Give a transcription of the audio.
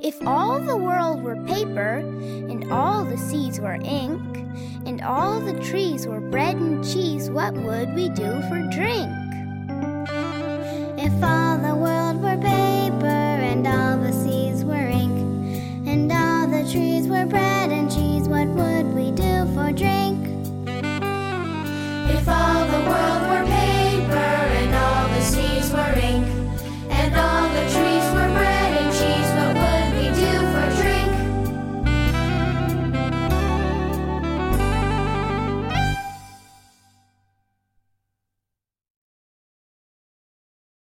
If all the world were paper, and all the seas were ink, and all the trees were bread and cheese, what would we do for drink? If all the world were paper, and all the seas were ink, and all the trees were bread,